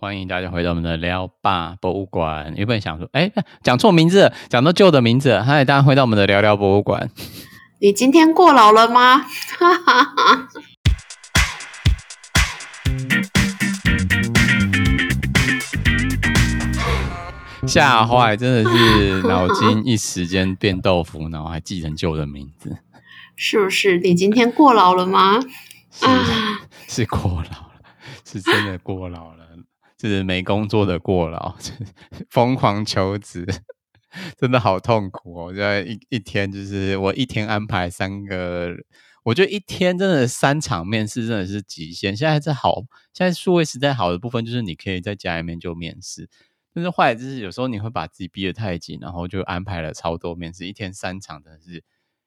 欢迎大家回到我们的聊吧博物馆。原本想说，哎，讲错名字，讲到旧的名字。嗨，大家回到我们的聊聊博物馆。你今天过劳了吗？哈哈哈。吓坏，真的是脑筋一时间变豆腐，然后还记成旧的名字，是不是？你今天过劳了吗？是是过劳了，是真的过劳了，就是没工作的过劳，疯狂求职，真的好痛苦哦！在一一天，就是我一天安排三个，我觉得一天真的三场面试真的是极限。现在这好，现在数位时代好的部分就是你可以在家里面就面试。但是坏的就是有时候你会把自己逼得太紧，然后就安排了超多面试，一天三场，真的是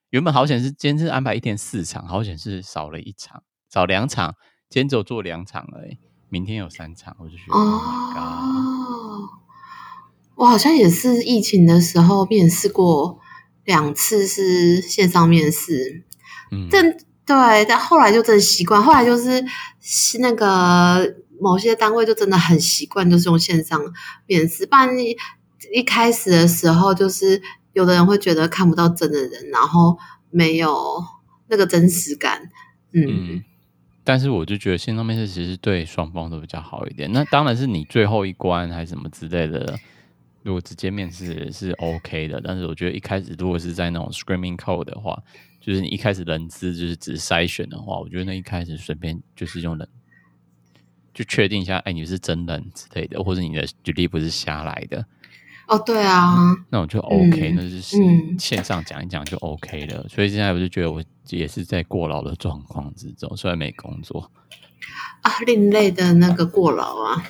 原本好险是今天是安排一天四场，好险是少了一场，少两场，今天只有做两场而已，明天有三场，我就觉得哦，我好像也是疫情的时候面试过两次是线上面试，嗯，但对，但后来就真的习惯，后来就是是那个。某些单位就真的很习惯，就是用线上面试。不然一一开始的时候，就是有的人会觉得看不到真的人，然后没有那个真实感。嗯，嗯，但是我就觉得线上面试其实对双方都比较好一点。那当然是你最后一关还是什么之类的，如果直接面试是 OK 的。但是我觉得一开始如果是在那种 screaming code 的话，就是你一开始人资就是只筛选的话，我觉得那一开始随便就是用人。就确定一下，哎、你是真人之类的，或者你的履历不是瞎来的。哦，对啊，嗯、那我就 OK，、嗯、那就是线上讲一讲就 OK 了。嗯、所以现在我就觉得我也是在过劳的状况之中，虽然没工作啊，另类的那个过劳啊。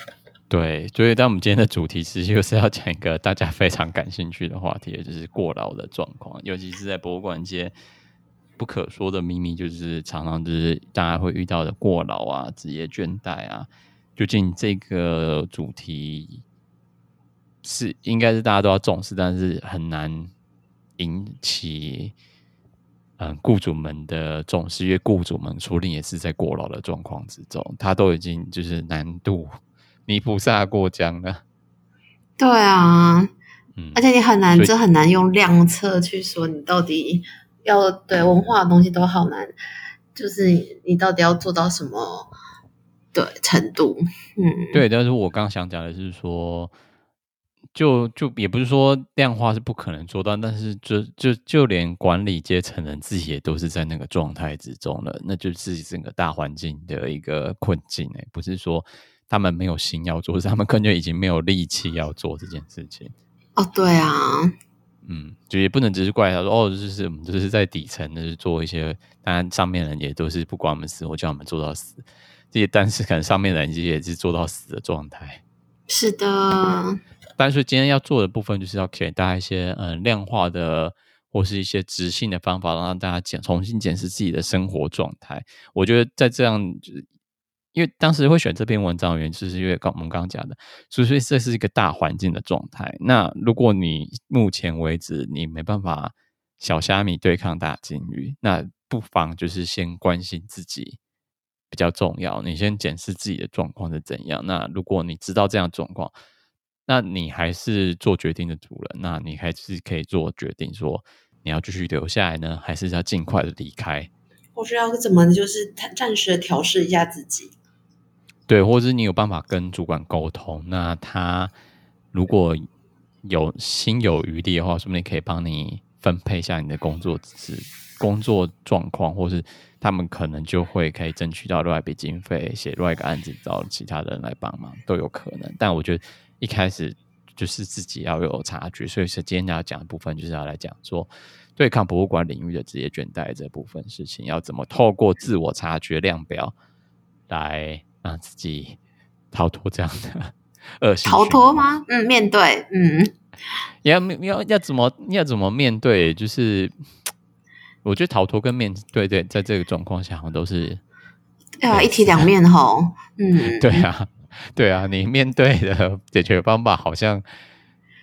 对，所以但我们今天的主题其实就是要讲一个大家非常感兴趣的话题，也就是过劳的状况，尤其是在博物馆界。不可说的秘密，就是常常就是大家会遇到的过劳啊、职业倦怠啊。究竟这个主题是应该是大家都要重视，但是很难引起嗯雇主们的重视，因为雇主们处理也是在过劳的状况之中，他都已经就是难度泥菩萨过江了。对啊，嗯，而且你很难，这很难用量测去说你到底。要对文化的东西都好难，就是你到底要做到什么对程度？嗯，对。但是我刚想讲的是说，就就也不是说量化是不可能做到，但是就就就连管理阶层人自己也都是在那个状态之中了，那就是整个大环境的一个困境哎，不是说他们没有心要做，是他们根本就已经没有力气要做这件事情。哦，对啊。嗯，就也不能只是怪他说哦，就是我们就是在底层，就是做一些，当然上面人也都是不管我们死活叫我们做到死，这些但是可能上面人也是做到死的状态。是的，但是今天要做的部分就是要给大家一些嗯量化的或是一些直性的方法，让大家检重新检视自己的生活状态。我觉得在这样。因为当时会选这篇文章的原因，就是因为刚我们刚刚讲的，所以这是一个大环境的状态。那如果你目前为止你没办法小虾米对抗大鲸鱼，那不妨就是先关心自己比较重要。你先检视自己的状况是怎样。那如果你知道这样状况，那你还是做决定的主人，那你还是可以做决定，说你要继续留下来呢，还是要尽快的离开？或是要怎么就是暂时的调试一下自己？对，或者是你有办法跟主管沟通，那他如果有心有余力的话，说不定可以帮你分配一下你的工作职、工作状况，或是他们可能就会可以争取到另外一笔经费，写另外一个案子，找其他人来帮忙都有可能。但我觉得一开始就是自己要有察觉，所以是今天要讲的部分，就是要来讲说对抗博物馆领域的职业倦怠这部分事情，要怎么透过自我察觉量表来。让自己逃脱这样的 恶性逃脱吗？嗯，面对，嗯，要要要怎么要怎么面对？就是我觉得逃脱跟面对对，在这个状况下，好像都是对啊，一体两面吼。嗯，对啊，对啊，你面对的解决方法好像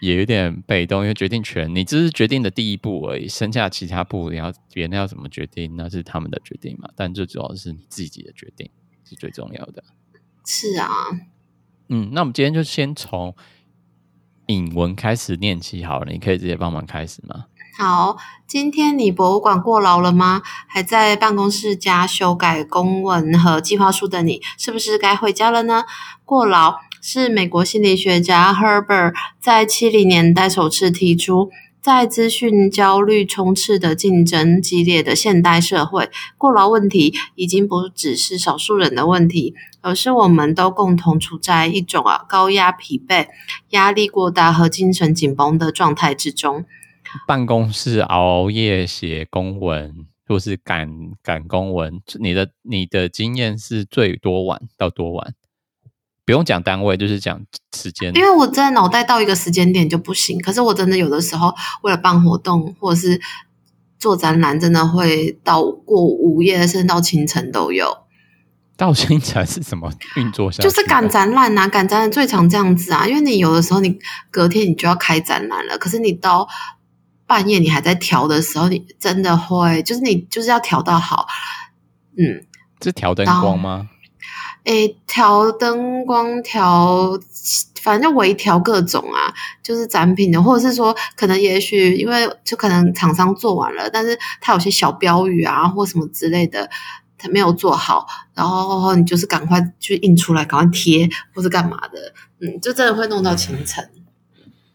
也有点被动，因为决定权你只是决定的第一步而已，剩下其他步你要别人要怎么决定，那是他们的决定嘛。但最主要是你自己的决定。是最重要的，是啊，嗯，那我们今天就先从引文开始念起好了，你可以直接帮忙开始吗？好，今天你博物馆过劳了吗？还在办公室加修改公文和计划书的你，是不是该回家了呢？过劳是美国心理学家 Herbert 在七零年代首次提出。在资讯焦虑充斥的竞争激烈的现代社会，过劳问题已经不只是少数人的问题，而是我们都共同处在一种啊高压、疲惫、压力过大和精神紧绷的状态之中。办公室熬夜写公文，或是赶赶公文，你的你的经验是最多晚到多晚？不用讲单位，就是讲时间。因为我真的脑袋到一个时间点就不行，可是我真的有的时候为了办活动或者是做展览，真的会到过午夜，甚至到清晨都有。到清晨是怎么运作下？就是赶展览啊，赶展览最常这样子啊，因为你有的时候你隔天你就要开展览了，可是你到半夜你还在调的时候，你真的会就是你就是要调到好，嗯，是调灯光吗？诶，调灯光，调反正就微调各种啊，就是展品的，或者是说，可能也许因为就可能厂商做完了，但是他有些小标语啊或什么之类的，他没有做好，然后你就是赶快去印出来，赶快贴或是干嘛的，嗯，就真的会弄到清晨。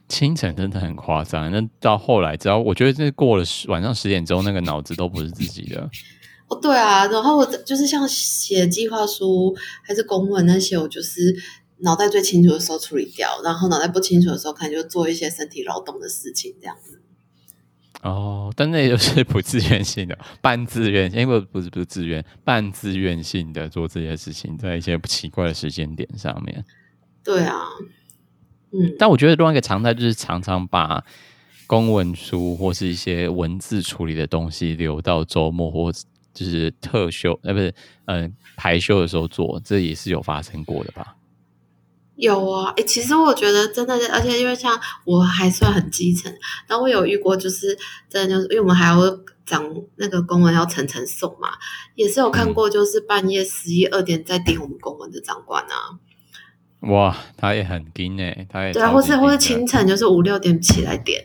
清晨真的很夸张，那到后来，只要我觉得这过了晚上十点钟，那个脑子都不是自己的。哦，对啊，然后我就是像写计划书还是公文那些，我就是脑袋最清楚的时候处理掉，然后脑袋不清楚的时候，可能就做一些身体劳动的事情这样子。哦，但那也就是不自愿性的，半自愿，因为不是不是自愿，半自愿性的做这些事情，在一些不奇怪的时间点上面。对啊，嗯，但我觉得另外一个常态就是常常把公文书或是一些文字处理的东西留到周末或。就是特休，呃，不是，嗯、呃，排休的时候做，这也是有发生过的吧？有啊，诶，其实我觉得真的，而且因为像我还算很基层，然后我有遇过，就是真的就是，因为我们还要讲那个公文要层层送嘛，也是有看过，就是半夜十一二点在点我们公文的长官啊。哇，他也很紧诶，他也对啊，或是或是清晨就是五六点起来点。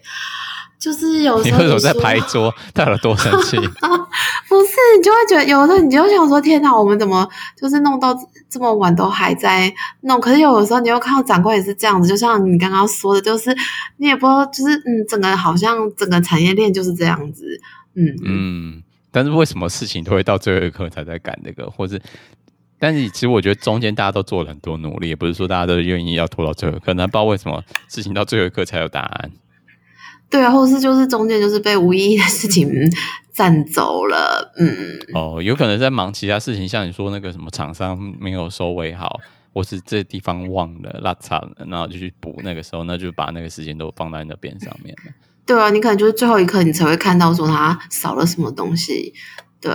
就是有时候，在拍桌？他有多生气？不是，你就会觉得有的时候你就想说：天哪，我们怎么就是弄到这么晚都还在弄？可是有的时候你又看到长官也是这样子，就像你刚刚说的，就是你也不知道，就是嗯，整个好像整个产业链就是这样子，嗯嗯。但是为什么事情都会到最后一刻才在赶这个？或是，但是其实我觉得中间大家都做了很多努力，也不是说大家都愿意要拖到最后一刻，那不知道为什么事情到最后一刻才有答案。对啊，或是就是中间就是被无意义的事情占走了，嗯。哦，有可能在忙其他事情，像你说那个什么厂商没有收尾好，或是这地方忘了落差了，然后就去补，那个时候那就把那个时间都放在那边上面了。对啊，你可能就是最后一刻你才会看到说他少了什么东西，对。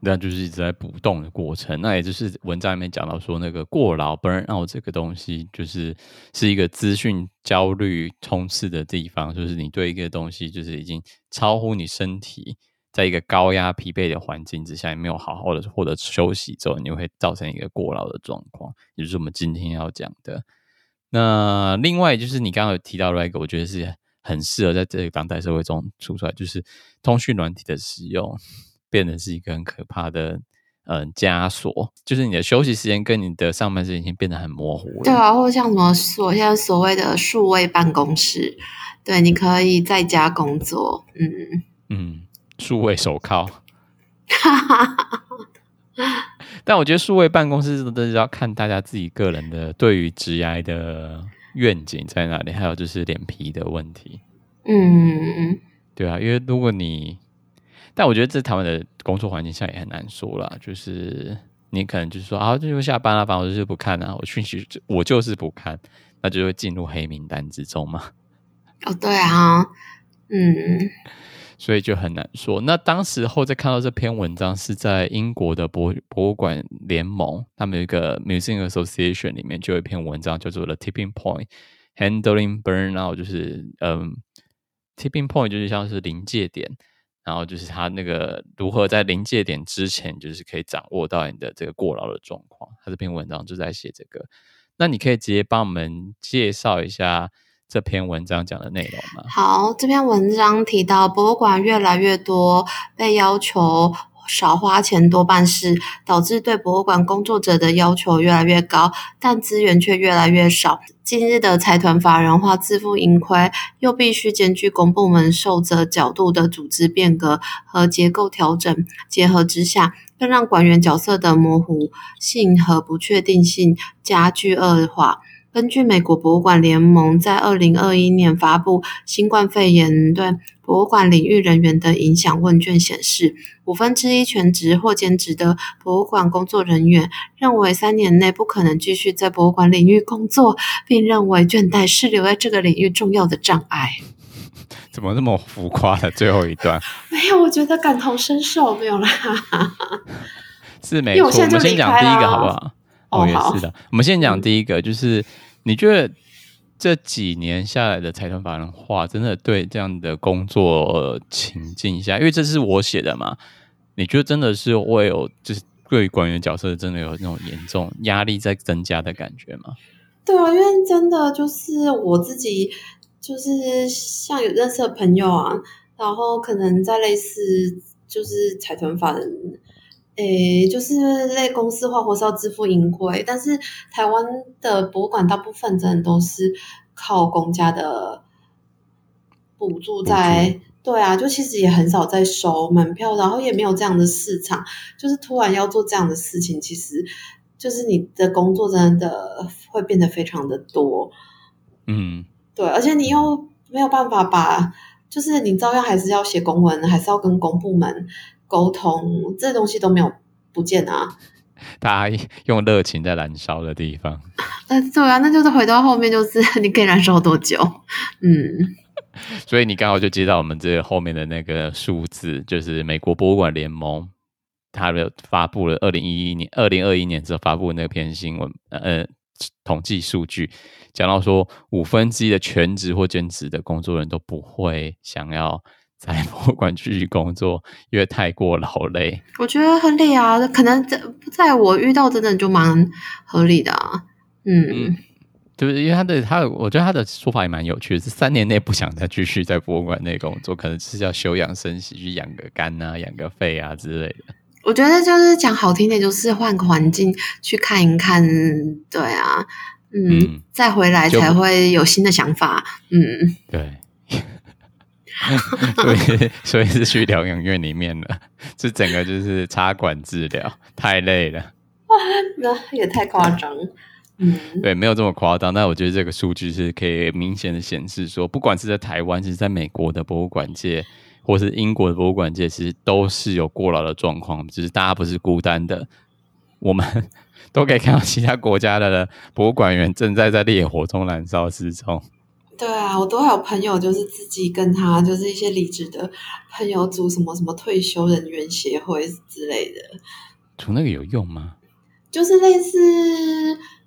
那就是一直在补洞的过程，那也就是文章里面讲到说，那个过劳 burn out 这个东西，就是是一个资讯焦虑充斥的地方，就是你对一个东西，就是已经超乎你身体，在一个高压疲惫的环境之下，也没有好好的获得休息之后，你会造成一个过劳的状况，也就是我们今天要讲的。那另外就是你刚刚有提到的一个，我觉得是很适合在这个当代社会中出出来，就是通讯软体的使用。变得是一个很可怕的，嗯、呃，枷锁，就是你的休息时间跟你的上班时间已经变得很模糊了。对啊，或者像什么所现在所谓的数位办公室，对，你可以在家工作，嗯嗯，数位手铐。但我觉得数位办公室都是要看大家自己个人的对于职涯的愿景在哪里，还有就是脸皮的问题。嗯，对啊，因为如果你但我觉得在台湾的工作环境下也很难说啦，就是你可能就是说啊，这就下班了，反正我就是不看啊，我讯息我就是不看，那就会进入黑名单之中嘛。哦，对啊，嗯，所以就很难说。那当时候在看到这篇文章是在英国的博博物馆联盟，他们有一个 Museum Association 里面就有一篇文章叫做 The Tipping Point Handling Burnout，就是嗯，Tipping Point 就是像是临界点。然后就是他那个如何在临界点之前，就是可以掌握到你的这个过劳的状况。他这篇文章就在写这个。那你可以直接帮我们介绍一下这篇文章讲的内容吗？好，这篇文章提到博物馆越来越多被要求少花钱多办事，导致对博物馆工作者的要求越来越高，但资源却越来越少。今日的财团法人化、自负盈亏，又必须兼具公部门受责角度的组织变革和结构调整，结合之下，更让馆员角色的模糊性和不确定性加剧恶化。根据美国博物馆联盟在二零二一年发布新冠肺炎对博物馆领域人员的影响问卷显示，五分之一全职或兼职的博物馆工作人员认为三年内不可能继续在博物馆领域工作，并认为倦怠是留在这个领域重要的障碍。怎么那么浮夸的最后一段？没有，我觉得感同身受，没有啦。是没错，我，我们先讲第一个好不好？哦，也是的。我们先讲第一个，就是你觉得这几年下来的财团法人化，真的对这样的工作情境下，因为这是我写的嘛，你觉得真的是会有，就是对于馆员角色真的有那种严重压力在增加的感觉吗？对啊，因为真的就是我自己，就是像有认识的朋友啊，然后可能在类似就是财团法人。诶，就是类公司化或是要自负盈亏，但是台湾的博物馆大部分真的都是靠公家的补助在，对啊，就其实也很少在收门票，然后也没有这样的市场，就是突然要做这样的事情，其实就是你的工作真的会变得非常的多，嗯，对，而且你又没有办法把，就是你照样还是要写公文，还是要跟公部门。沟通这东西都没有不见啊！大家用热情在燃烧的地方，呃，对啊，那就是回到后面，就是 你可以燃烧多久？嗯，所以你刚好就接到我们这个后面的那个数字，就是美国博物馆联盟，它的发布了二零一一年、二零二一年之后发布的那篇新闻，呃，统计数据讲到说，五分之一的全职或兼职的工作人都不会想要。在 博物馆继续工作，因为太过劳累。我觉得合理啊，可能在在我遇到真的就蛮合理的啊。嗯，嗯就是因为他的他，我觉得他的说法也蛮有趣的，是三年内不想再继续在博物馆内工作，可能是要休养生息，去养个肝啊、养个肺啊之类的。我觉得就是讲好听点，就是换个环境去看一看，对啊，嗯，嗯再回来才会有新的想法。嗯，对。所以，所以是去疗养院里面了，这整个就是插管治疗，太累了。哇，那也太夸张。嗯，对，没有这么夸张。但我觉得这个数据是可以明显的显示说，不管是在台湾，其实在美国的博物馆界，或是英国的博物馆界，其实都是有过劳的状况。只是大家不是孤单的，我们 都可以看到其他国家的博物馆员正在在烈火中燃烧之中。对啊，我都还有朋友，就是自己跟他，就是一些离职的朋友组什么什么退休人员协会之类的。组那个有用吗？就是类似，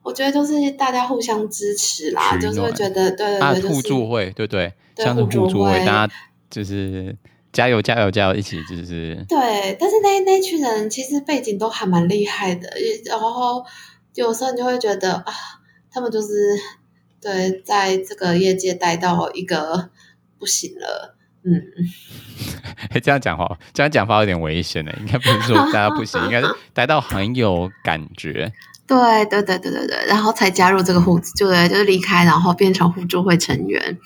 我觉得就是大家互相支持啦，就是会觉得对对对，就是、互助会，对对，像是互助会，大家就是加油加油加油，一起就是。对，但是那那群人其实背景都还蛮厉害的，然后有时候你就会觉得啊，他们就是。对，在这个业界待到一个不行了，嗯，这样讲话，这样讲话有点危险呢。应该不是说大家不行，应该是 待到很有感觉。对对对对对对，然后才加入这个互助，就对，就是离开，然后变成互助会成员。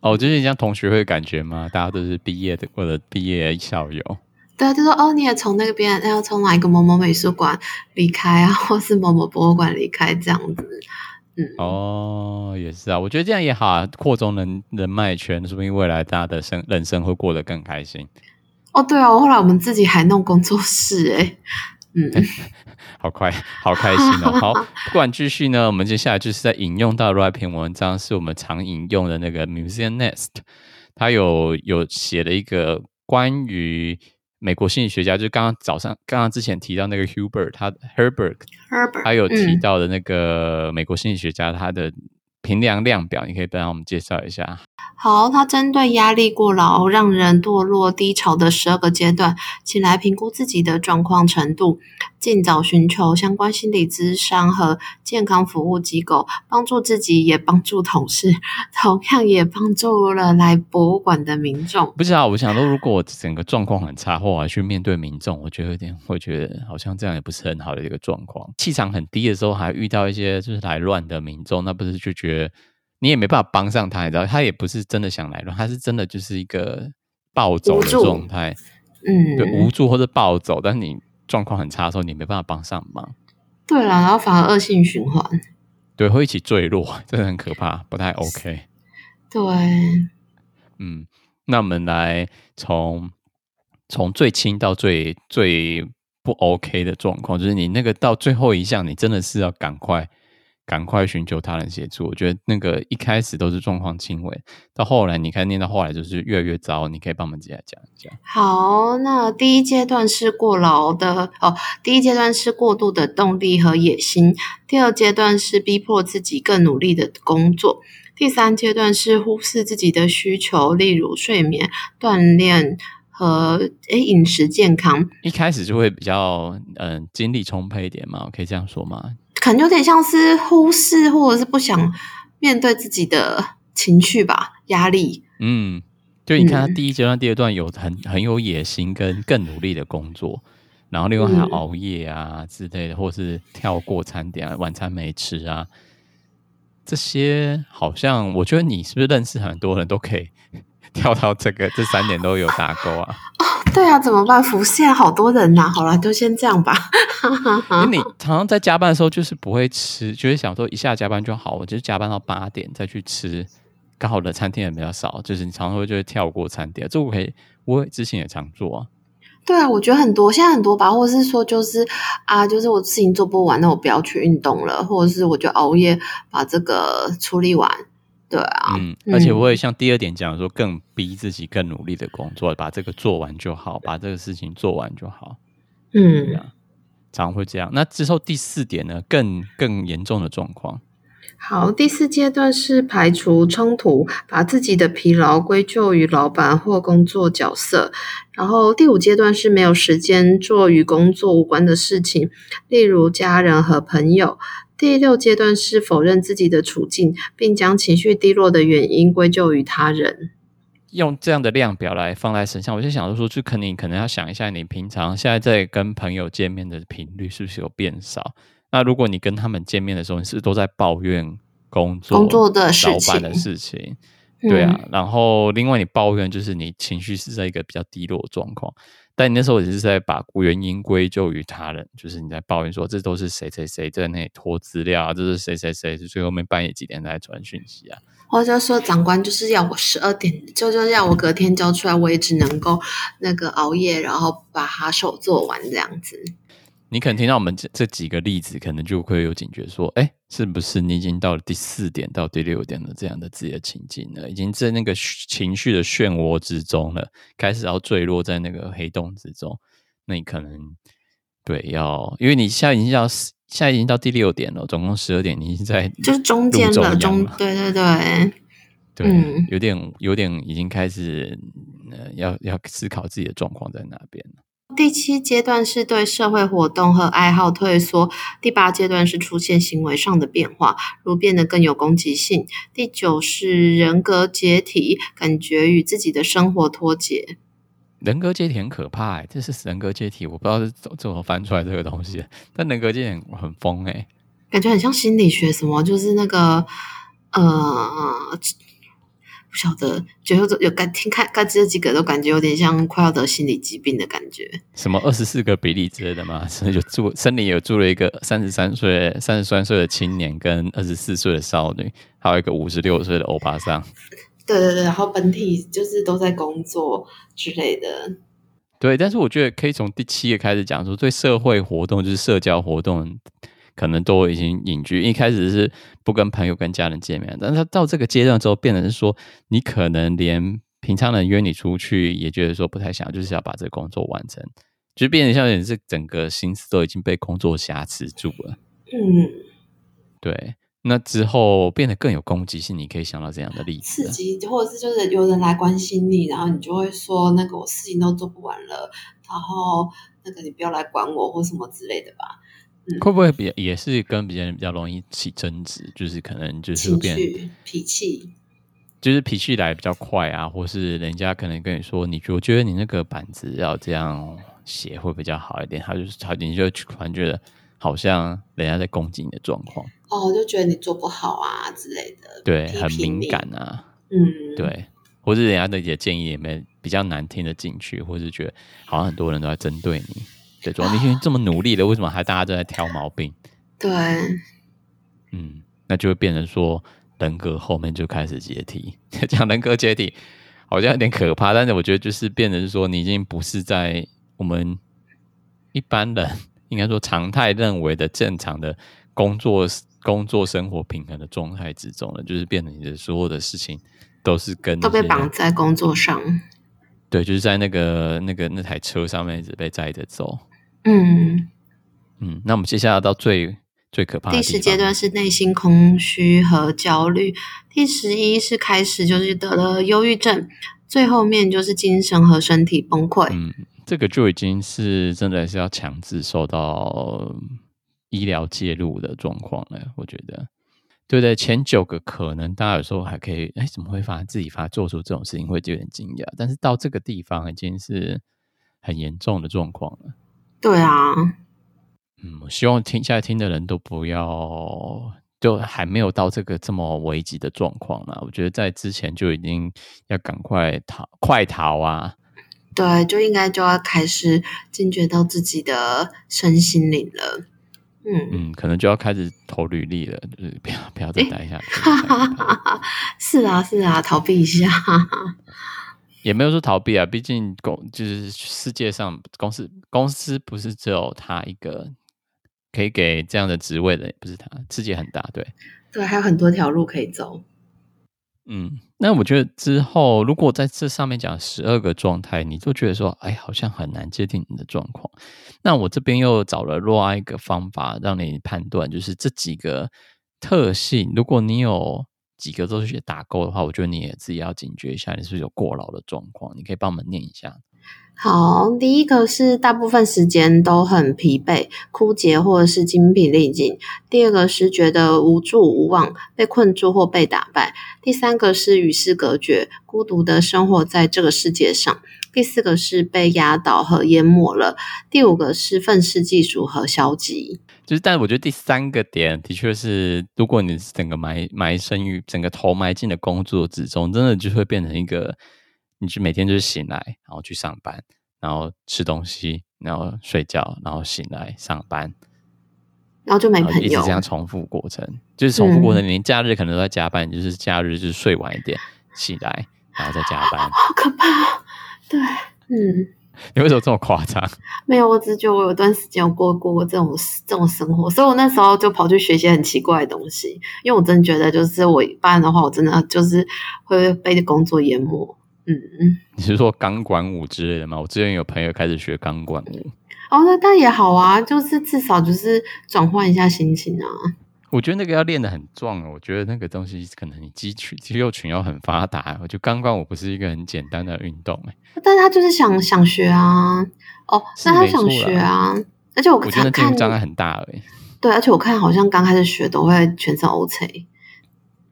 哦，就是像同学会感觉吗？大家都是毕业的或者毕业校友。对，就说哦，你也从那个边，要从哪一个某某美术馆离开啊，或是某某博物馆离开这样子。嗯、哦，也是啊，我觉得这样也好啊，扩充人人脉圈，说不定未来大家的生人生会过得更开心。哦，对啊，后来我们自己还弄工作室，哎，嗯，好快，好开心哦。好，不管继续呢，我们接下来就是在引用到另一篇文章，是我们常引用的那个 Museum Nest，他有有写了一个关于。美国心理学家，就刚刚早上刚刚之前提到那个 Hubert，他 Herbert，他有提到的那个美国心理学家，他的评量量表，你可以帮我们介绍一下。好，他针对压力过劳让人堕落低潮的十二个阶段，请来评估自己的状况程度，尽早寻求相关心理咨商和健康服务机构，帮助自己也帮助同事，同样也帮助了来博物馆的民众。不知道，我想说，如果整个状况很差，或我去面对民众，我觉得有点会觉得好像这样也不是很好的一个状况。气场很低的时候，还遇到一些就是来乱的民众，那不是就觉得。你也没办法帮上他，你知道，他也不是真的想来乱，他是真的就是一个暴走的状态，嗯，对，无。助或者暴走，但是你状况很差的时候，你没办法帮上忙，对啦，然后反而恶性循环，对，会一起坠落，真的很可怕，不太 OK，对，嗯，那我们来从从最轻到最最不 OK 的状况，就是你那个到最后一项，你真的是要赶快。赶快寻求他人协助。我觉得那个一开始都是状况轻微，到后来你看念到后来就是越来越糟。你可以帮我们接下来讲一下。好，那第一阶段是过劳的哦，第一阶段是过度的动力和野心，第二阶段是逼迫自己更努力的工作，第三阶段是忽视自己的需求，例如睡眠、锻炼和诶饮食健康。一开始就会比较嗯、呃、精力充沛一点嘛，我可以这样说吗？可能有点像是忽视，或者是不想面对自己的情绪吧，压力。嗯，就你看他第一阶段、第二段有很很有野心跟更努力的工作，然后另外还要熬夜啊之类的，或是跳过餐点啊，晚餐没吃啊，这些好像我觉得你是不是认识很多人都可以 跳到这个这三点都有打勾啊？对啊，怎么办？浮现好多人呐、啊。好了，就先这样吧。因为你 常常在加班的时候，就是不会吃，就是想说一下加班就好，我就加班到八点再去吃。刚好的餐厅也比较少，就是你常常会就会跳过餐点。这我可以，我之前也常做啊。对啊，我觉得很多，现在很多吧，或者是说就是啊，就是我事情做不完，那我不要去运动了，或者是我就熬夜把这个处理完。对啊，嗯，而且我也像第二点讲说，更逼自己更努力的工作，把这个做完就好，把这个事情做完就好。嗯，常会这样。那之后第四点呢，更更严重的状况。好，第四阶段是排除冲突，把自己的疲劳归咎于老板或工作角色。然后第五阶段是没有时间做与工作无关的事情，例如家人和朋友。第六阶段是否认自己的处境，并将情绪低落的原因归咎于他人。用这样的量表来放在身上，我就想说，就可能你可能要想一下，你平常现在在跟朋友见面的频率是不是有变少？那如果你跟他们见面的时候，你是不是都在抱怨工作、工作的事情、老板的事情？对啊，嗯、然后另外你抱怨就是你情绪是在一个比较低落的状况。但你那时候也是在把原因归咎于他人，就是你在抱怨说，这都是谁谁谁在那里拖资料啊，这是谁谁谁是最后面半夜几点在传讯息啊？或者说长官就是要我十二点，就就要我隔天交出来，我也只能够那个熬夜，然后把它手做完这样子。你可能听到我们这这几个例子，可能就会有警觉，说，哎，是不是你已经到了第四点到第六点的这样的自己的情境了？已经在那个情绪的漩涡之中了，开始要坠落在那个黑洞之中。那你可能对要，因为你现在已经要现在已经到第六点了，总共十二点，你已经在就是中间了，中对对对，对，嗯、有点有点已经开始呃，要要思考自己的状况在哪边了。第七阶段是对社会活动和爱好退缩，第八阶段是出现行为上的变化，如变得更有攻击性。第九是人格解体，感觉与自己的生活脱节。人格解体很可怕哎，这是人格解体，我不知道是怎么翻出来这个东西，但人格解体很，很疯哎，感觉很像心理学什么，就是那个呃。不晓得，最后有感听看，看这几个都感觉有点像快要得心理疾病的感觉。什么二十四个比例之类的吗？是有住森林有住了一个三十三岁、三十三岁的青年，跟二十四岁的少女，还有一个五十六岁的欧巴桑。对对对，然后本体就是都在工作之类的。对，但是我觉得可以从第七个开始讲说，对社会活动就是社交活动。可能都已经隐居，一开始是不跟朋友、跟家人见面，但是他到这个阶段之后，变成是说，你可能连平常人约你出去，也觉得说不太想，就是要把这个工作完成，就变成像你是整个心思都已经被工作挟持住了。嗯，对。那之后变得更有攻击性，你可以想到这样的例子？刺激，或者是就是有人来关心你，然后你就会说那个我事情都做不完了，然后那个你不要来管我或什么之类的吧。嗯、会不会比也是跟别人比较容易起争执？就是可能就是变脾气，就是脾气来比较快啊，或是人家可能跟你说，你我觉得你那个板子要这样写会比较好一点，他就是他你就突然觉得好像人家在攻击你的状况。哦，就觉得你做不好啊之类的，对，很敏感啊，嗯，对，或是人家的一些建议也没比较难听得进去，或是觉得好像很多人都在针对你，对，主要你这么努力了，为什么还大家都在挑毛病？对，嗯，那就会变成说人格后面就开始解体，讲人格解体好像有点可怕，但是我觉得就是变成说你已经不是在我们一般人应该说常态认为的正常的工作。工作生活平衡的状态之中了，就是变成你的所有的事情都是跟都被绑在工作上。对，就是在那个那个那台车上面一直被载着走。嗯嗯，那我们接下来到最最可怕的第十阶段是内心空虚和焦虑，第十一是开始就是得了忧郁症，最后面就是精神和身体崩溃。嗯，这个就已经是真的是要强制受到。医疗介入的状况了，我觉得，对对，前九个可能大家有时候还可以，哎，怎么会发自己发做出这种事情，会有点惊讶。但是到这个地方已经是很严重的状况了。对啊，嗯，我希望听下来听的人都不要，就还没有到这个这么危急的状况了。我觉得在之前就已经要赶快逃，快逃啊！对，就应该就要开始警觉到自己的身心灵了。嗯嗯，可能就要开始投履历了，就是不要不要再待下去。是啊是啊，逃避一下，也没有说逃避啊。毕竟公就是世界上公司公司不是只有他一个可以给这样的职位的，不是他，世界很大，对对，还有很多条路可以走。嗯，那我觉得之后如果在这上面讲十二个状态，你就觉得说，哎，好像很难界定你的状况。那我这边又找了另外一个方法，让你判断，就是这几个特性，如果你有几个都是打勾的话，我觉得你也自己要警觉一下，你是不是有过劳的状况？你可以帮我们念一下。好，第一个是大部分时间都很疲惫、枯竭或者是精疲力尽；第二个是觉得无助无望、被困住或被打败；第三个是与世隔绝、孤独的生活在这个世界上；第四个是被压倒和淹没了；第五个是愤世嫉俗和消极。就是，但是我觉得第三个点的确是，如果你整个埋埋身于整个头埋进的工作之中，真的就会变成一个。你就每天就是醒来，然后去上班，然后吃东西，然后睡觉，然后醒来上班，然后就没朋友，一直这样重复过程，就是重复过程。连假日可能都在加班，就是假日就是睡晚一点，起来然后再加班，好可怕。对，嗯，你为什么这么夸张？没有，我只觉得我有段时间有过过这种这种生活，所以我那时候就跑去学一些很奇怪的东西，因为我真的觉得，就是我一般的话，我真的就是会被工作淹没。嗯嗯，你是说钢管舞之类的吗？我之前有朋友开始学钢管舞。哦，那但也好啊，就是至少就是转换一下心情啊。我觉得那个要练得很壮哦，我觉得那个东西可能你肌群肌肉群要很发达。我觉得钢管舞不是一个很简单的运动哎。但是他就是想想学啊，哦，那他想学啊，而且我我觉得这个障碍很大哎。对，而且我看好像刚开始学都会全身 O C。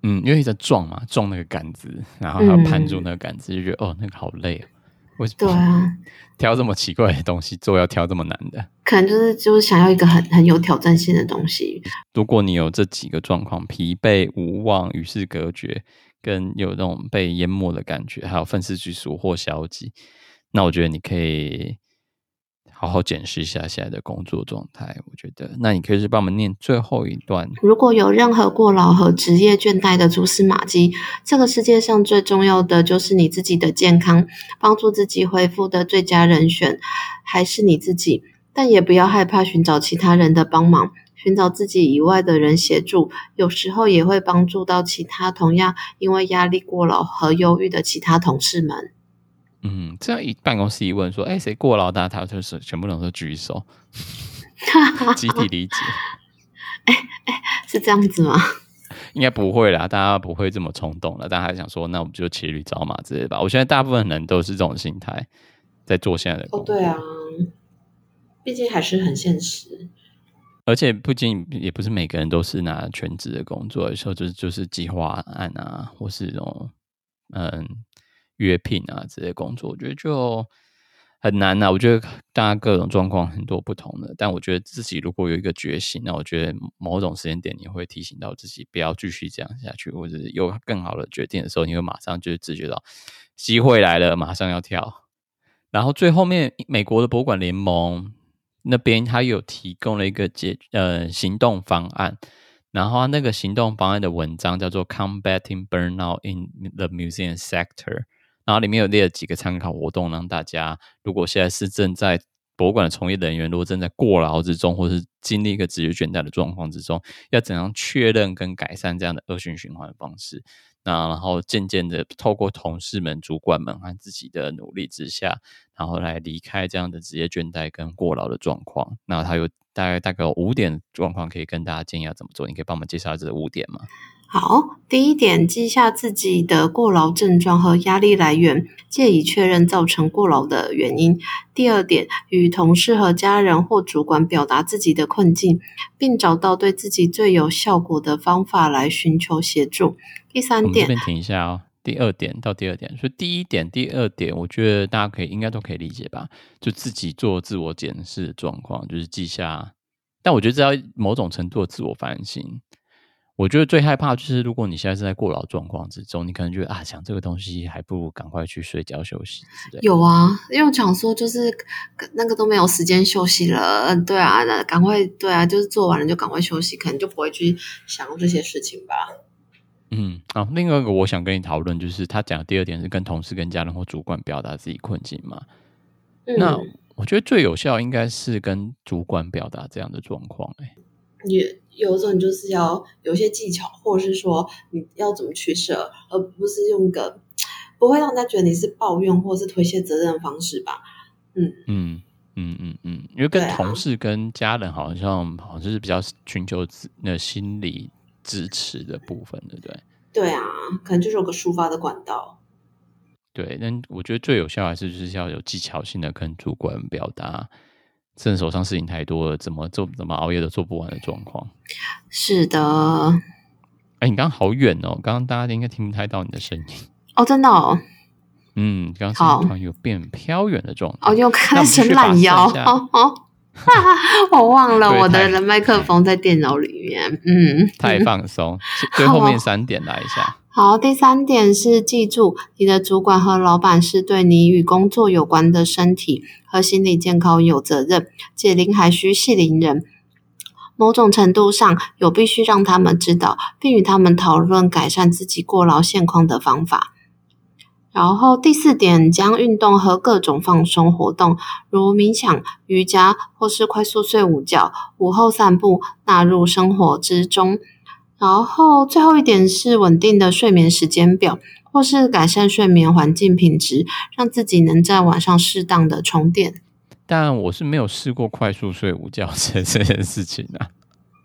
嗯，因为在撞嘛，撞那个杆子，然后还要攀住那个杆子，嗯、就觉得哦，那个好累哦。为什么？对啊，挑这么奇怪的东西做，要挑这么难的，可能就是就是想要一个很很有挑战性的东西。如果你有这几个状况：疲惫、无望、与世隔绝，跟有那种被淹没的感觉，还有愤世嫉俗或消极，那我觉得你可以。好好检视一下现在的工作状态，我觉得，那你可以是帮我们念最后一段。如果有任何过劳和职业倦怠的蛛丝马迹，这个世界上最重要的就是你自己的健康，帮助自己恢复的最佳人选还是你自己。但也不要害怕寻找其他人的帮忙，寻找自己以外的人协助，有时候也会帮助到其他同样因为压力过劳和忧郁的其他同事们。嗯，这样一办公室一问说，哎，谁过劳大，他就是全部人都举手，集体理解。哎哎，是这样子吗？应该不会啦，大家不会这么冲动了。大家还想说，那我们就骑驴找马之类吧。我现在大部分人都是这种心态，在做现在的工作。哦，对啊，毕竟还是很现实。而且不仅也不是每个人都是拿全职的工作，有时候就是就是计划案啊，或是这种嗯约聘啊这些工作，我觉得就很难呐、啊。我觉得大家各种状况很多不同的，但我觉得自己如果有一个决心，那我觉得某种时间点你会提醒到自己不要继续这样下去，或者是有更好的决定的时候，你会马上就自觉到机会来了，马上要跳。然后最后面美国的博物馆联盟。那边他有提供了一个解呃行动方案，然后那个行动方案的文章叫做《Combating Burnout in the Museum Sector》，然后里面有列了几个参考活动，让大家如果现在是正在博物馆的从业人员，如果正在过劳之中，或是经历一个职业倦怠的状况之中，要怎样确认跟改善这样的恶性循环的方式？那然后渐渐的透过同事们、主管们和自己的努力之下，然后来离开这样的职业倦怠跟过劳的状况。那他有大概大概有五点状况可以跟大家建议要怎么做，你可以帮我们介绍这五点吗？好，第一点，记下自己的过劳症状和压力来源，借以确认造成过劳的原因。第二点，与同事和家人或主管表达自己的困境，并找到对自己最有效果的方法来寻求协助。第三点，这边停一下哦。第二点到第二点，所以第一点、第二点，我觉得大家可以应该都可以理解吧？就自己做自我检视的状况，就是记下。但我觉得这要某种程度的自我反省。我觉得最害怕就是，如果你现在是在过劳状况之中，你可能觉得啊，想这个东西还不如赶快去睡觉休息。有啊，因为我想说，就是那个都没有时间休息了。嗯，对啊，那赶快对啊，就是做完了就赶快休息，可能就不会去想这些事情吧。嗯，啊，另外一个我想跟你讨论，就是他讲的第二点是跟同事、跟家人或主管表达自己困境嘛。嗯，那我觉得最有效应该是跟主管表达这样的状况，欸。也有时候你就是要有一些技巧，或者是说你要怎么取舍，而不是用个不会让人家觉得你是抱怨或是推卸责任的方式吧？嗯嗯嗯嗯嗯，因为跟同事跟家人好像好像就是比较寻求那心理支持的部分，对不对？对啊，可能就是有个抒发的管道。对，但我觉得最有效还是就是要有技巧性的跟主管表达。手上事情太多了，怎么做怎么熬夜都做不完的状况。是的。哎、欸，你刚刚好远哦，刚刚大家应该听不太到你的声音。哦，真的哦。嗯，刚刚突然有变飘远的状态。哦，又开始懒腰。哦哦。我忘了我的麦克风在电脑里面。嗯。太放松。最后面三点来一下。好，第三点是记住，你的主管和老板是对你与工作有关的身体和心理健康有责任，解铃还须系铃人。某种程度上，有必须让他们知道，并与他们讨论改善自己过劳现况的方法。然后第四点，将运动和各种放松活动，如冥想、瑜伽或是快速睡午觉、午后散步，纳入生活之中。然后最后一点是稳定的睡眠时间表，或是改善睡眠环境品质，让自己能在晚上适当的充电。但我是没有试过快速睡午觉这这件事情啊。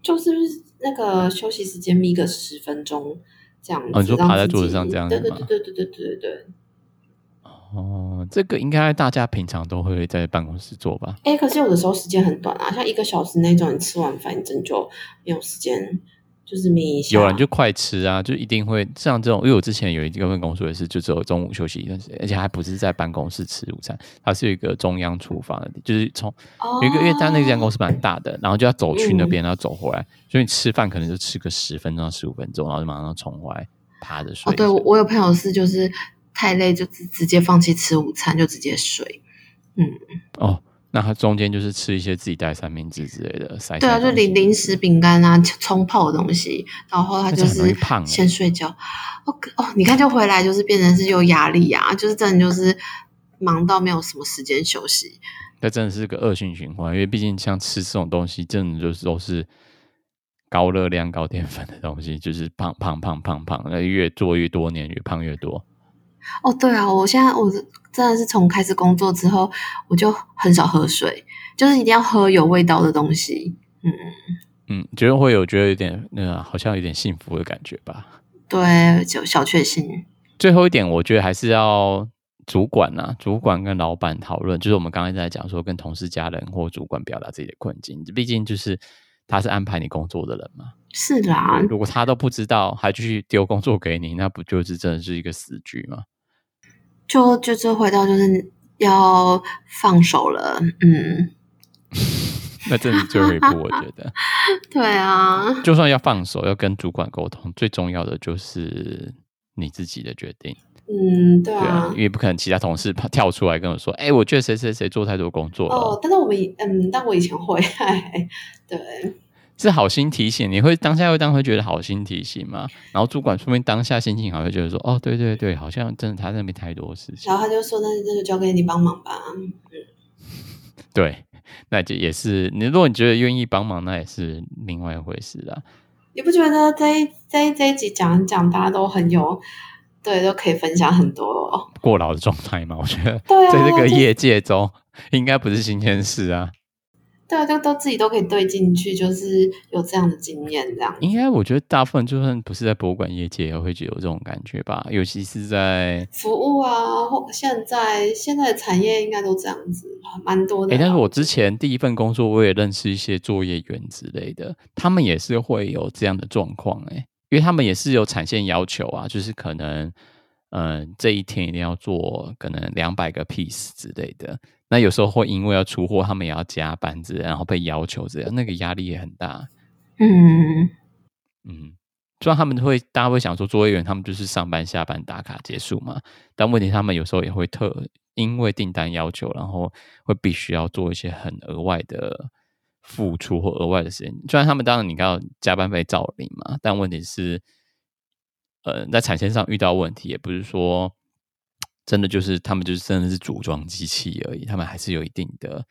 就是那个休息时间眯个十分钟这样子。哦，你说趴在桌子上这样子吗？对对对对对对对对。哦，这个应该大家平常都会在办公室做吧？哎，可是有的时候时间很短啊，像一个小时那种，你吃完饭你真就没有时间。就是眯一下，有人就快吃啊，就一定会像这种。因为我之前有一个份工作也是，就只有中午休息一段时间，而且还不是在办公室吃午餐，它是有一个中央厨房的，就是从有一个，因为他那间公司蛮大的，然后就要走去那边，然后走回来，所以你吃饭可能就吃个十分钟到十五分钟，然后就马上冲回来趴着睡。哦，对，我有朋友是就是太累就直直接放弃吃午餐，就直接睡。嗯，哦。那他中间就是吃一些自己带三明治之类的，塞。对啊，就零零食、饼干啊，冲泡的东西，然后他就是先睡觉。哦哦，你看就回来就是变成是有压力啊，就是真的就是忙到没有什么时间休息。那真的是个恶性循环，因为毕竟像吃这种东西，真的就是都是高热量、高淀粉的东西，就是胖胖胖胖胖，那越做越多年，越胖越多。哦，对啊，我现在我真的是从开始工作之后，我就很少喝水，就是一定要喝有味道的东西。嗯嗯，觉得会有觉得有点那个好像有点幸福的感觉吧？对，就小确幸。最后一点，我觉得还是要主管呐、啊，主管跟老板讨论，就是我们刚才在讲说，跟同事、家人或主管表达自己的困境，毕竟就是他是安排你工作的人嘛。是啦，如果他都不知道，还继续丢工作给你，那不就是真的是一个死局吗？就就这回到就是要放手了，嗯。那这是最后一步，我觉得。对啊，就算要放手，要跟主管沟通，最重要的就是你自己的决定。嗯，对啊，因为不可能其他同事跳出来跟我说：“哎、欸，我觉得谁谁谁做太多工作了。”哦，但是我们嗯，但我以前会，对，是好心提醒，你会当下会当会觉得好心提醒吗？然后主管说明当下心情好，会觉得说：“哦，对对对，好像真的他那边太多事情。”然后他就说：“那那就交给你帮忙吧。”嗯，对。那就也是你，如果你觉得愿意帮忙，那也是另外一回事啦。你不觉得这一这一这一集讲一讲，大家都很有，对，都可以分享很多过劳的状态吗？我觉得，在这个业界中，应该不是新鲜事啊。对啊，都都自己都可以对进去，就是有这样的经验，这样。应该我觉得大部分就算不是在博物馆业界，也会有这种感觉吧。尤其是在服务啊，或现在现在的产业应该都这样子，蛮多的。哎、欸，但是我之前第一份工作，我也认识一些作业员之类的，他们也是会有这样的状况。哎，因为他们也是有产线要求啊，就是可能嗯、呃，这一天一定要做可能两百个 piece 之类的。那有时候会因为要出货，他们也要加班子，然后被要求这样，那个压力也很大。嗯嗯，虽然他们会，大家会想说，作业员他们就是上班下班打卡结束嘛，但问题他们有时候也会特因为订单要求，然后会必须要做一些很额外的付出或额外的时间。虽然他们当然你要加班费照领嘛，但问题是，呃，在产线上遇到问题，也不是说。真的就是他们就是真的是组装机器而已，他们还是有一定的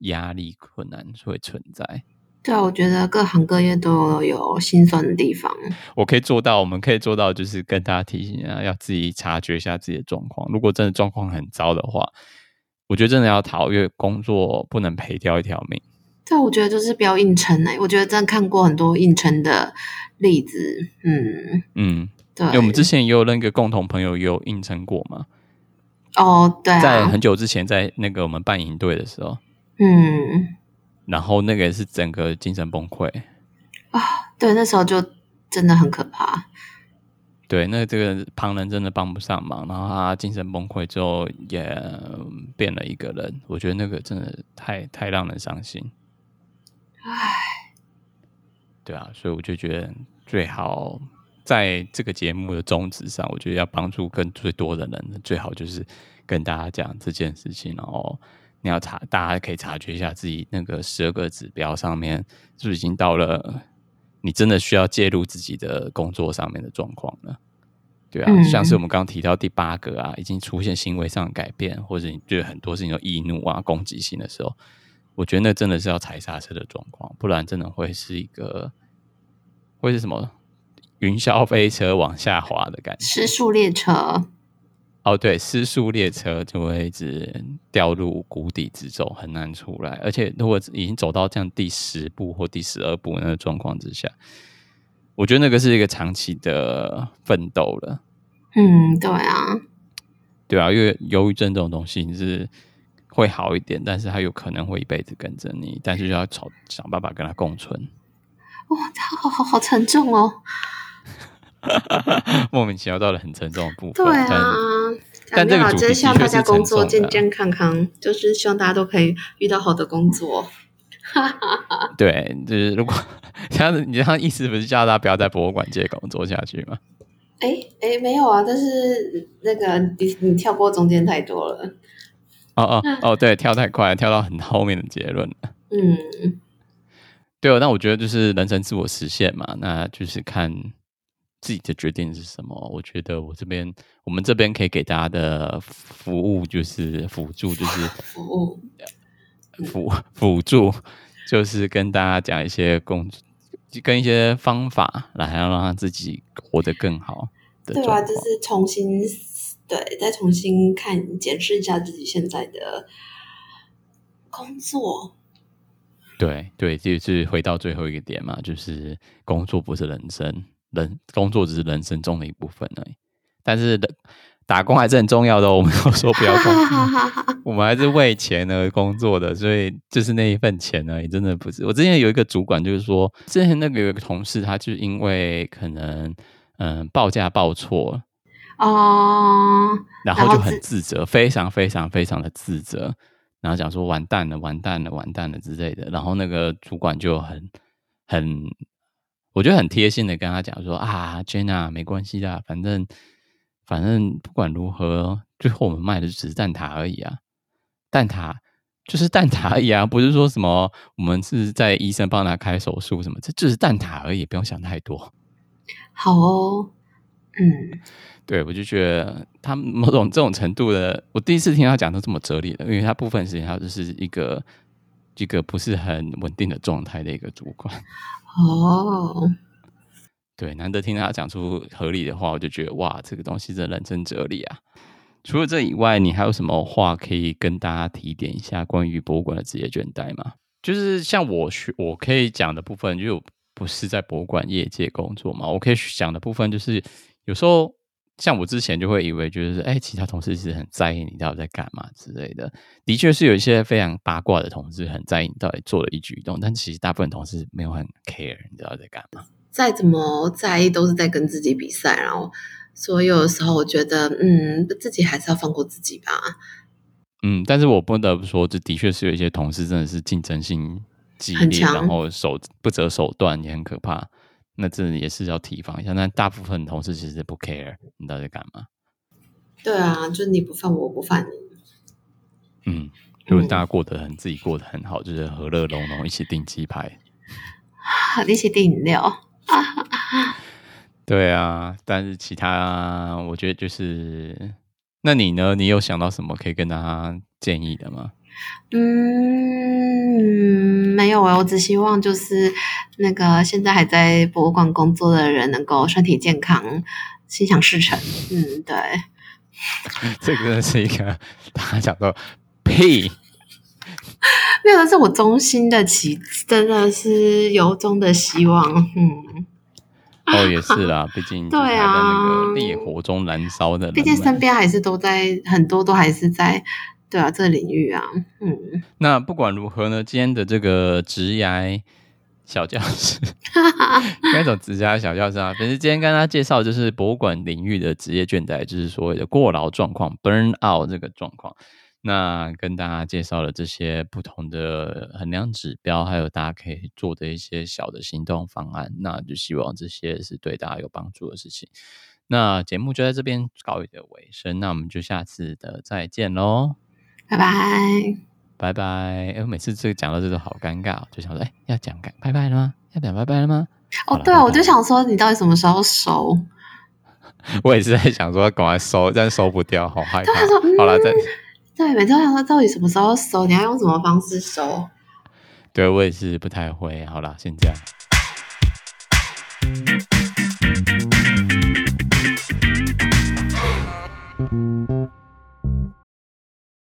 压力困难会存在。对啊，我觉得各行各业都有心酸的地方。我可以做到，我们可以做到，就是跟大家提醒啊，要自己察觉一下自己的状况。如果真的状况很糟的话，我觉得真的要逃，因为工作不能赔掉一条命。对，我觉得就是不要硬撑哎、欸。我觉得真的看过很多硬撑的例子。嗯嗯，对，因为我们之前也有那个共同朋友也有硬撑过嘛。哦，对、啊，在很久之前，在那个我们办营队的时候，嗯，然后那个也是整个精神崩溃。啊，对，那时候就真的很可怕，对，那这个旁人真的帮不上忙，然后他精神崩溃之后也变了一个人，我觉得那个真的太太让人伤心，唉，对啊，所以我就觉得最好。在这个节目的宗旨上，我觉得要帮助更最多的人，最好就是跟大家讲这件事情。然后你要察，大家可以察觉一下自己那个十二个指标上面，是不是已经到了你真的需要介入自己的工作上面的状况了？对啊，嗯、像是我们刚刚提到第八个啊，已经出现行为上的改变，或者你对很多事情有易怒啊、攻击性的时候，我觉得那真的是要踩刹车的状况，不然真的会是一个会是什么？云霄飞车往下滑的感觉，失速列车。哦，对，失速列车就会一直掉入谷底之中，很难出来。而且，如果已经走到这样第十步或第十二步那个状况之下，我觉得那个是一个长期的奋斗了。嗯，对啊，对啊，因为忧郁症这种东西是会好一点，但是它有可能会一辈子跟着你，但是就要找想办法跟它共存。哇，它好好好沉重哦。莫名其妙到了很沉重的部分。对啊，但这个主题就是希望大家工作健健康康，就是希望大家都可以遇到好的工作。对，就是如果这样子，你这样意思不是叫大家不要在博物馆界工作下去吗？哎哎、没有啊，但是那个你你跳过中间太多了。哦哦哦，对，跳太快，跳到很后面的结论了。嗯。对哦，那我觉得就是人生自我实现嘛，那就是看自己的决定是什么。我觉得我这边，我们这边可以给大家的服务就是辅助，就是 服务辅辅助，就是跟大家讲一些工，跟一些方法，来让让他自己活得更好。对啊，就是重新对，再重新看检视一下自己现在的工作。对对，就是回到最后一个点嘛，就是工作不是人生，人工作只是人生中的一部分而已。但是打工还是很重要的哦，我们有说不要工作，我们还是为钱而工作的，所以就是那一份钱而已，真的不是。我之前有一个主管，就是说，之前那个有一个同事，他就是因为可能嗯报价报错哦，然后就很自责，非常非常非常的自责。然后讲说完蛋了，完蛋了，完蛋了之类的。然后那个主管就很很，我觉得很贴心的跟他讲说啊，Jenna 没关系的，反正反正不管如何，最后我们卖的只是蛋挞而已啊，蛋挞就是蛋挞而已啊，不是说什么我们是在医生帮他开手术什么，这就是蛋挞而已，不用想太多。好哦，嗯。对，我就觉得他某种这种程度的，我第一次听他讲到这么哲理的，因为他部分时间他就是一个一个不是很稳定的状态的一个主管。哦，对，难得听他讲出合理的话，我就觉得哇，这个东西真的人生哲理啊！除了这以外，你还有什么话可以跟大家提点一下关于博物馆的职业倦怠吗？就是像我学，我可以讲的部分，就不是在博物馆业界工作嘛，我可以讲的部分就是有时候。像我之前就会以为，就是哎，其他同事其实很在意你到底在干嘛之类的。的确是有一些非常八卦的同事很在意你到底做了一举一动，但其实大部分同事没有很 care 你知道在干嘛。再怎么在意，都是在跟自己比赛。然后，所以有的时候我觉得，嗯，自己还是要放过自己吧。嗯，但是我不得不说，这的确是有一些同事真的是竞争性激烈，然后手不择手段，也很可怕。那这也是要提防一下，但大部分同事其实不 care 你到底在干嘛。对啊，就你不犯我，我不犯你。嗯，就是大家过得很、嗯、自己过得很好，就是和乐融融，一起订鸡排，一起订饮料。对啊，但是其他我觉得就是，那你呢？你有想到什么可以跟大家建议的吗？嗯，没有啊，我只希望就是那个现在还在博物馆工作的人能够身体健康，心想事成。嗯，对。这个是一个大家讲到屁，没有，这是我衷心的期，真的是由衷的希望。嗯，哦，也是啦，毕竟 对啊，在那个烈火中燃烧的，毕竟身边还是都在很多都还是在。对啊，这个领域啊，嗯，那不管如何呢，今天的这个职涯小教室，那种职涯小教室啊，其实今天跟大家介绍就是博物馆领域的职业倦怠，就是所谓的过劳状况 （burn out） 这个状况。那跟大家介绍了这些不同的衡量指标，还有大家可以做的一些小的行动方案。那就希望这些是对大家有帮助的事情。那节目就在这边告一个尾声，那我们就下次的再见喽。拜拜，拜拜。哎，我每次这个讲到这都好尴尬，就想说，哎，要讲拜拜了吗？要讲拜拜了吗？哦，对啊，我就想说，你到底什么时候收？我也是在想说，赶快收，但是收不掉，好害怕。嗯、好了，再对，每次都想说，到底什么时候收？你要用什么方式收？对，我也是不太会。好了，先这样。